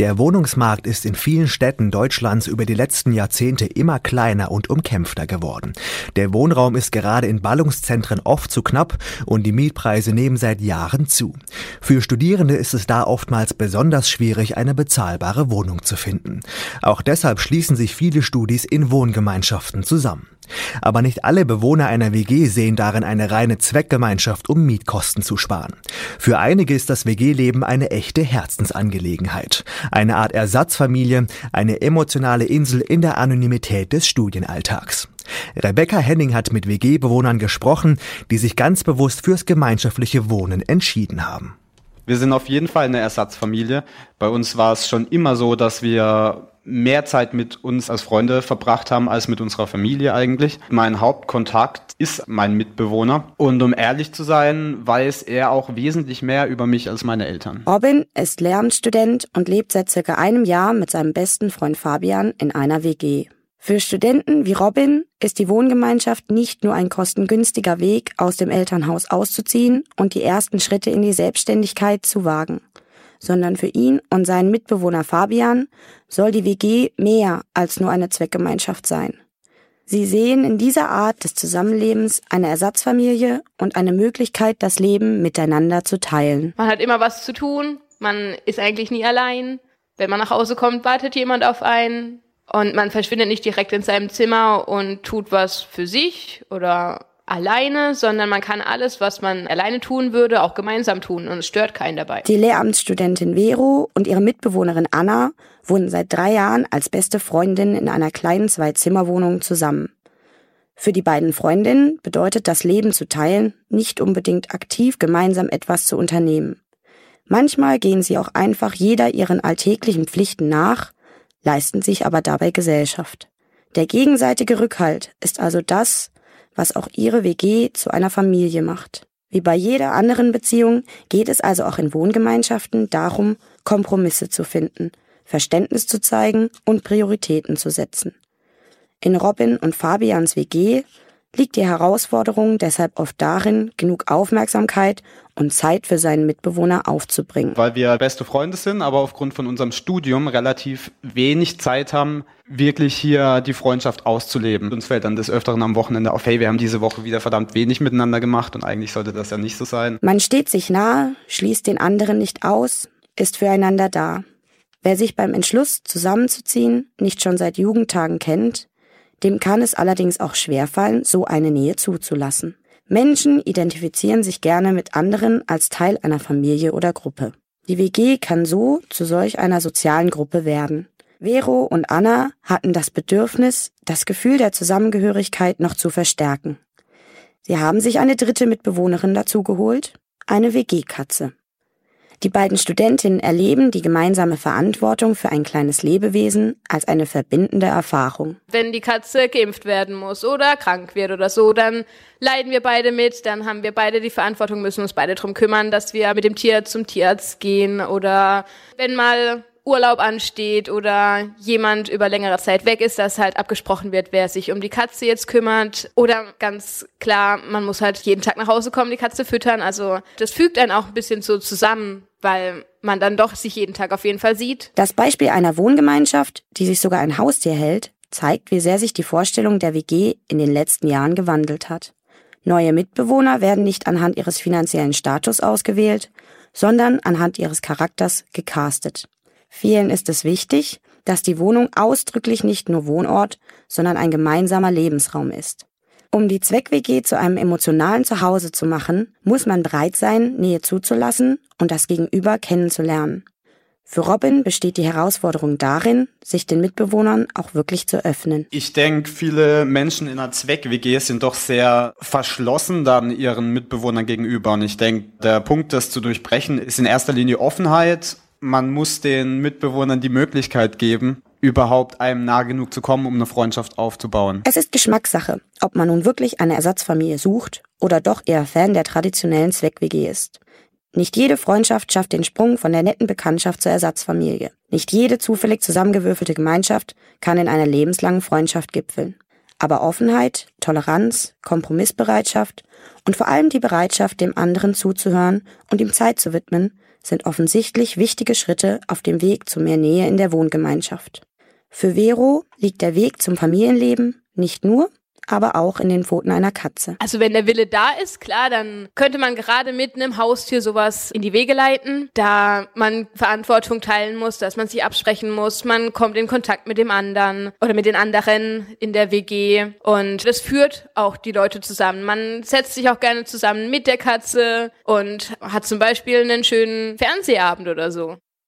Der Wohnungsmarkt ist in vielen Städten Deutschlands über die letzten Jahrzehnte immer kleiner und umkämpfter geworden. Der Wohnraum ist gerade in Ballungszentren oft zu knapp und die Mietpreise nehmen seit Jahren zu. Für Studierende ist es da oftmals besonders schwierig, eine bezahlbare Wohnung zu finden. Auch deshalb schließen sich viele Studis in Wohngemeinschaften zusammen. Aber nicht alle Bewohner einer WG sehen darin eine reine Zweckgemeinschaft, um Mietkosten zu sparen. Für einige ist das WG-Leben eine echte Herzensangelegenheit. Eine Art Ersatzfamilie, eine emotionale Insel in der Anonymität des Studienalltags. Rebecca Henning hat mit WG-Bewohnern gesprochen, die sich ganz bewusst fürs gemeinschaftliche Wohnen entschieden haben. Wir sind auf jeden Fall eine Ersatzfamilie. Bei uns war es schon immer so, dass wir mehr Zeit mit uns als Freunde verbracht haben als mit unserer Familie eigentlich. Mein Hauptkontakt ist mein Mitbewohner und um ehrlich zu sein, weiß er auch wesentlich mehr über mich als meine Eltern. Robin ist Lehramtsstudent und lebt seit circa einem Jahr mit seinem besten Freund Fabian in einer WG. Für Studenten wie Robin ist die Wohngemeinschaft nicht nur ein kostengünstiger Weg, aus dem Elternhaus auszuziehen und die ersten Schritte in die Selbstständigkeit zu wagen sondern für ihn und seinen Mitbewohner Fabian soll die WG mehr als nur eine Zweckgemeinschaft sein. Sie sehen in dieser Art des Zusammenlebens eine Ersatzfamilie und eine Möglichkeit, das Leben miteinander zu teilen. Man hat immer was zu tun, man ist eigentlich nie allein. Wenn man nach Hause kommt, wartet jemand auf einen und man verschwindet nicht direkt in seinem Zimmer und tut was für sich oder alleine, sondern man kann alles, was man alleine tun würde, auch gemeinsam tun und es stört keinen dabei. Die Lehramtsstudentin Vero und ihre Mitbewohnerin Anna wohnen seit drei Jahren als beste Freundin in einer kleinen Zwei-Zimmer-Wohnung zusammen. Für die beiden Freundinnen bedeutet das Leben zu teilen nicht unbedingt aktiv gemeinsam etwas zu unternehmen. Manchmal gehen sie auch einfach jeder ihren alltäglichen Pflichten nach, leisten sich aber dabei Gesellschaft. Der gegenseitige Rückhalt ist also das, was auch ihre WG zu einer Familie macht. Wie bei jeder anderen Beziehung geht es also auch in Wohngemeinschaften darum, Kompromisse zu finden, Verständnis zu zeigen und Prioritäten zu setzen. In Robin und Fabians WG liegt die Herausforderung deshalb oft darin, genug Aufmerksamkeit und Zeit für seinen Mitbewohner aufzubringen. Weil wir beste Freunde sind, aber aufgrund von unserem Studium relativ wenig Zeit haben, wirklich hier die Freundschaft auszuleben. Uns fällt dann des Öfteren am Wochenende auf, hey, wir haben diese Woche wieder verdammt wenig miteinander gemacht und eigentlich sollte das ja nicht so sein. Man steht sich nahe, schließt den anderen nicht aus, ist füreinander da. Wer sich beim Entschluss, zusammenzuziehen, nicht schon seit Jugendtagen kennt, dem kann es allerdings auch schwerfallen, so eine Nähe zuzulassen. Menschen identifizieren sich gerne mit anderen als Teil einer Familie oder Gruppe. Die WG kann so zu solch einer sozialen Gruppe werden. Vero und Anna hatten das Bedürfnis, das Gefühl der Zusammengehörigkeit noch zu verstärken. Sie haben sich eine dritte Mitbewohnerin dazugeholt, eine WG-Katze. Die beiden Studentinnen erleben die gemeinsame Verantwortung für ein kleines Lebewesen als eine verbindende Erfahrung. Wenn die Katze geimpft werden muss oder krank wird oder so, dann leiden wir beide mit, dann haben wir beide die Verantwortung, müssen uns beide darum kümmern, dass wir mit dem Tier zum Tierarzt gehen oder wenn mal Urlaub ansteht oder jemand über längere Zeit weg ist, dass halt abgesprochen wird, wer sich um die Katze jetzt kümmert. Oder ganz klar, man muss halt jeden Tag nach Hause kommen, die Katze füttern. Also das fügt einen auch ein bisschen so zusammen, weil man dann doch sich jeden Tag auf jeden Fall sieht. Das Beispiel einer Wohngemeinschaft, die sich sogar ein Haustier hält, zeigt, wie sehr sich die Vorstellung der WG in den letzten Jahren gewandelt hat. Neue Mitbewohner werden nicht anhand ihres finanziellen Status ausgewählt, sondern anhand ihres Charakters gecastet. Vielen ist es wichtig, dass die Wohnung ausdrücklich nicht nur Wohnort, sondern ein gemeinsamer Lebensraum ist. Um die Zweck-WG zu einem emotionalen Zuhause zu machen, muss man bereit sein, Nähe zuzulassen und das Gegenüber kennenzulernen. Für Robin besteht die Herausforderung darin, sich den Mitbewohnern auch wirklich zu öffnen. Ich denke, viele Menschen in einer Zweck-WG sind doch sehr verschlossen dann ihren Mitbewohnern gegenüber. Und ich denke, der Punkt, das zu durchbrechen, ist in erster Linie Offenheit man muss den Mitbewohnern die Möglichkeit geben, überhaupt einem nah genug zu kommen, um eine Freundschaft aufzubauen. Es ist Geschmackssache, ob man nun wirklich eine Ersatzfamilie sucht oder doch eher Fan der traditionellen Zweck-WG ist. Nicht jede Freundschaft schafft den Sprung von der netten Bekanntschaft zur Ersatzfamilie. Nicht jede zufällig zusammengewürfelte Gemeinschaft kann in einer lebenslangen Freundschaft gipfeln. Aber Offenheit, Toleranz, Kompromissbereitschaft und vor allem die Bereitschaft, dem anderen zuzuhören und ihm Zeit zu widmen, sind offensichtlich wichtige Schritte auf dem Weg zu mehr Nähe in der Wohngemeinschaft. Für Vero liegt der Weg zum Familienleben nicht nur, aber auch in den Pfoten einer Katze. Also wenn der Wille da ist, klar, dann könnte man gerade mit einem Haustier sowas in die Wege leiten, da man Verantwortung teilen muss, dass man sich absprechen muss, man kommt in Kontakt mit dem anderen oder mit den anderen in der WG und das führt auch die Leute zusammen. Man setzt sich auch gerne zusammen mit der Katze und hat zum Beispiel einen schönen Fernsehabend oder so.